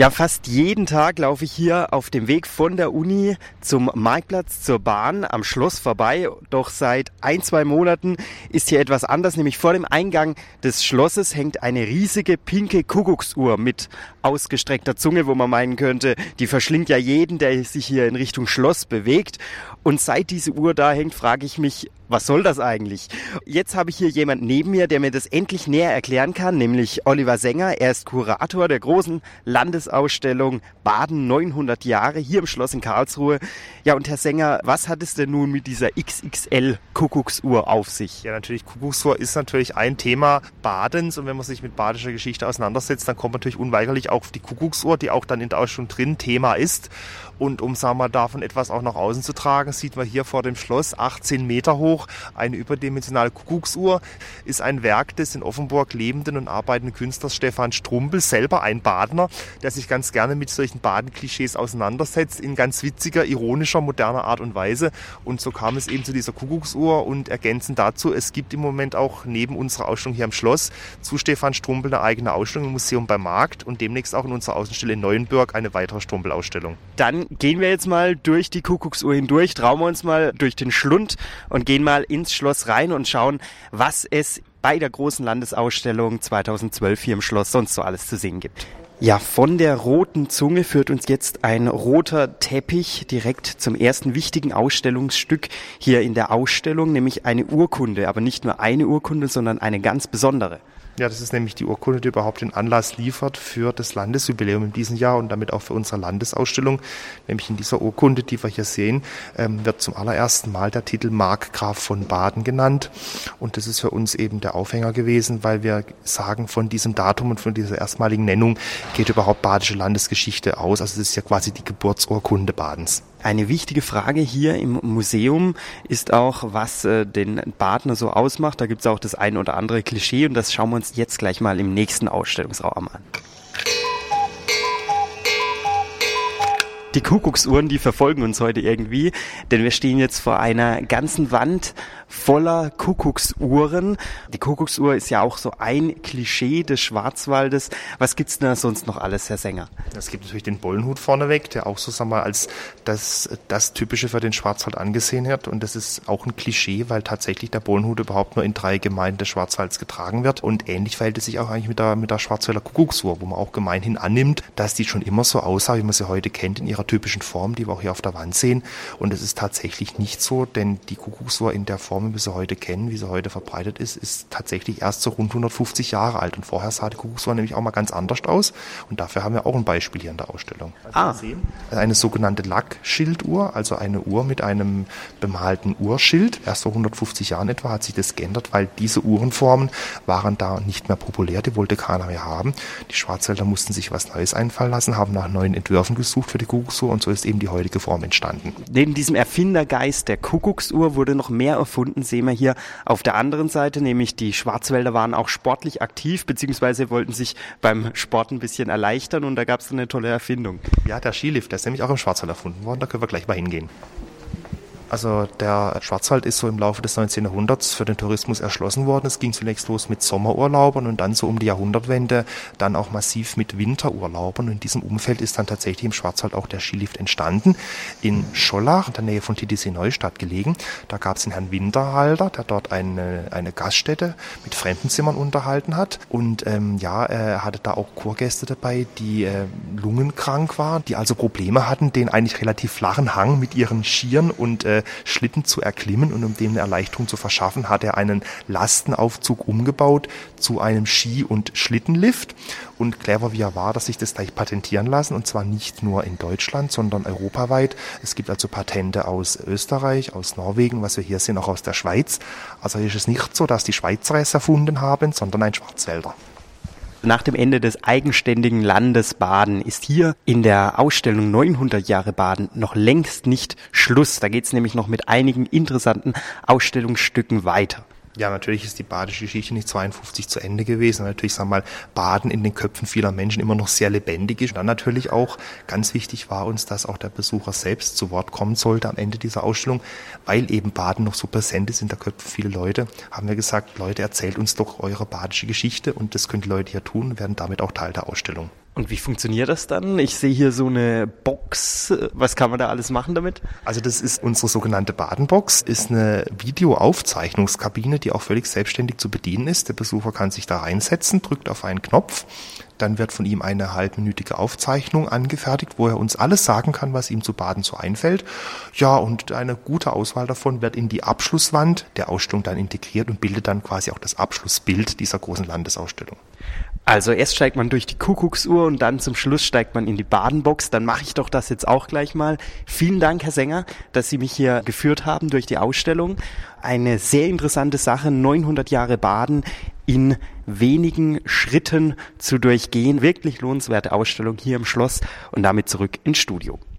Ja, fast jeden Tag laufe ich hier auf dem Weg von der Uni zum Marktplatz zur Bahn am Schloss vorbei. Doch seit ein, zwei Monaten ist hier etwas anders, nämlich vor dem Eingang des Schlosses hängt eine riesige pinke Kuckucksuhr mit ausgestreckter Zunge, wo man meinen könnte, die verschlingt ja jeden, der sich hier in Richtung Schloss bewegt. Und seit diese Uhr da hängt, frage ich mich, was soll das eigentlich? Jetzt habe ich hier jemand neben mir, der mir das endlich näher erklären kann, nämlich Oliver Sänger. Er ist Kurator der großen Landesausstellung Baden 900 Jahre hier im Schloss in Karlsruhe. Ja, und Herr Sänger, was hat es denn nun mit dieser XXL Kuckucksuhr auf sich? Ja, natürlich, Kuckucksuhr ist natürlich ein Thema Badens und wenn man sich mit badischer Geschichte auseinandersetzt, dann kommt man natürlich unweigerlich auch auf die Kuckucksuhr, die auch dann in der Ausstellung drin Thema ist. Und um, sagen wir, davon etwas auch nach außen zu tragen, sieht man hier vor dem Schloss 18 Meter hoch eine überdimensionale Kuckucksuhr. Ist ein Werk des in Offenburg lebenden und arbeitenden Künstlers Stefan Strumpel, selber ein Badner, der sich ganz gerne mit solchen Badenklischees auseinandersetzt, in ganz witziger, ironischer, moderner Art und Weise. Und so kam es eben zu dieser Kuckucksuhr und ergänzend dazu, es gibt im Moment auch neben unserer Ausstellung hier am Schloss zu Stefan Strumpel eine eigene Ausstellung im Museum beim Markt und demnächst auch in unserer Außenstelle in Neuenburg eine weitere Strumpel-Ausstellung. Dann gehen wir jetzt mal durch die Kuckucksuhr hindurch, trauen wir uns mal durch den Schlund und gehen mal ins Schloss rein und schauen, was es bei der großen Landesausstellung 2012 hier im Schloss sonst so alles zu sehen gibt. Ja, von der roten Zunge führt uns jetzt ein roter Teppich direkt zum ersten wichtigen Ausstellungsstück hier in der Ausstellung, nämlich eine Urkunde, aber nicht nur eine Urkunde, sondern eine ganz besondere. Ja, das ist nämlich die Urkunde, die überhaupt den Anlass liefert für das Landesjubiläum in diesem Jahr und damit auch für unsere Landesausstellung. Nämlich in dieser Urkunde, die wir hier sehen, ähm, wird zum allerersten Mal der Titel Markgraf von Baden genannt. Und das ist für uns eben der Aufhänger gewesen, weil wir sagen, von diesem Datum und von dieser erstmaligen Nennung geht überhaupt badische Landesgeschichte aus. Also es ist ja quasi die Geburtsurkunde Badens. Eine wichtige Frage hier im Museum ist auch, was äh, den Badner so ausmacht. Da gibt es auch das ein oder andere Klischee und das schauen wir uns jetzt gleich mal im nächsten Ausstellungsraum an. Die Kuckucksuhren, die verfolgen uns heute irgendwie, denn wir stehen jetzt vor einer ganzen Wand voller Kuckucksuhren. Die Kuckucksuhr ist ja auch so ein Klischee des Schwarzwaldes. Was gibt's denn da sonst noch alles, Herr Sänger? Es gibt natürlich den Bollenhut vorneweg, der auch so sagen wir, als das, das Typische für den Schwarzwald angesehen wird. Und das ist auch ein Klischee, weil tatsächlich der Bollenhut überhaupt nur in drei Gemeinden des Schwarzwalds getragen wird. Und ähnlich verhält es sich auch eigentlich mit der, mit der Schwarzwälder Kuckucksuhr, wo man auch gemeinhin annimmt, dass die schon immer so aussah, wie man sie heute kennt, in ihrer typischen Form, die wir auch hier auf der Wand sehen. Und es ist tatsächlich nicht so, denn die Kuckucksuhr in der Form Form, wie wir sie heute kennen, wie sie heute verbreitet ist, ist tatsächlich erst so rund 150 Jahre alt. Und vorher sah die Kuckucksuhr nämlich auch mal ganz anders aus. Und dafür haben wir auch ein Beispiel hier in der Ausstellung. Ah. Eine sogenannte Lackschilduhr, also eine Uhr mit einem bemalten Urschild. Erst vor 150 Jahren etwa hat sich das geändert, weil diese Uhrenformen waren da nicht mehr populär. Die wollte keiner mehr haben. Die Schwarzwälder mussten sich was Neues einfallen lassen, haben nach neuen Entwürfen gesucht für die Kuckucksuhr und so ist eben die heutige Form entstanden. Neben diesem Erfindergeist der Kuckucksuhr wurde noch mehr erfunden Stunden sehen wir hier auf der anderen Seite, nämlich die Schwarzwälder waren auch sportlich aktiv, beziehungsweise wollten sich beim Sport ein bisschen erleichtern und da gab es eine tolle Erfindung. Ja, der Skilift, der ist nämlich auch im Schwarzwald erfunden worden, da können wir gleich mal hingehen. Also der Schwarzwald ist so im Laufe des 19. Jahrhunderts für den Tourismus erschlossen worden. Es ging zunächst los mit Sommerurlaubern und dann so um die Jahrhundertwende dann auch massiv mit Winterurlaubern. Und in diesem Umfeld ist dann tatsächlich im Schwarzwald auch der Skilift entstanden. In Schollach, in der Nähe von Titisee Neustadt gelegen. Da gab es den Herrn Winterhalter, der dort eine, eine Gaststätte mit Fremdenzimmern unterhalten hat. Und ähm, ja, er hatte da auch Kurgäste dabei, die äh, lungenkrank waren, die also Probleme hatten, den eigentlich relativ flachen Hang mit ihren Skiern und äh, Schlitten zu erklimmen und um dem eine Erleichterung zu verschaffen, hat er einen Lastenaufzug umgebaut zu einem Ski- und Schlittenlift. Und clever wie er war, dass sich das gleich patentieren lassen und zwar nicht nur in Deutschland, sondern europaweit. Es gibt also Patente aus Österreich, aus Norwegen, was wir hier sehen, auch aus der Schweiz. Also ist es nicht so, dass die Schweizer es erfunden haben, sondern ein Schwarzwälder. Nach dem Ende des eigenständigen Landes Baden ist hier in der Ausstellung 900 Jahre Baden noch längst nicht Schluss. Da geht es nämlich noch mit einigen interessanten Ausstellungsstücken weiter. Ja, natürlich ist die badische Geschichte nicht 52 zu Ende gewesen. Natürlich, sagen wir mal, Baden in den Köpfen vieler Menschen immer noch sehr lebendig ist. Und dann natürlich auch ganz wichtig war uns, dass auch der Besucher selbst zu Wort kommen sollte am Ende dieser Ausstellung, weil eben Baden noch so präsent ist in der Köpfe vieler Leute, haben wir gesagt, Leute, erzählt uns doch eure badische Geschichte und das können die Leute hier tun werden damit auch Teil der Ausstellung. Und wie funktioniert das dann? Ich sehe hier so eine Box. Was kann man da alles machen damit? Also das ist unsere sogenannte Badenbox, ist eine Videoaufzeichnungskabine, die auch völlig selbstständig zu bedienen ist. Der Besucher kann sich da reinsetzen, drückt auf einen Knopf, dann wird von ihm eine halbminütige Aufzeichnung angefertigt, wo er uns alles sagen kann, was ihm zu Baden so einfällt. Ja, und eine gute Auswahl davon wird in die Abschlusswand der Ausstellung dann integriert und bildet dann quasi auch das Abschlussbild dieser großen Landesausstellung. Also erst steigt man durch die Kuckucksuhr und dann zum Schluss steigt man in die Badenbox. Dann mache ich doch das jetzt auch gleich mal. Vielen Dank, Herr Sänger, dass Sie mich hier geführt haben durch die Ausstellung. Eine sehr interessante Sache, 900 Jahre Baden in wenigen Schritten zu durchgehen. Wirklich lohnenswerte Ausstellung hier im Schloss und damit zurück ins Studio.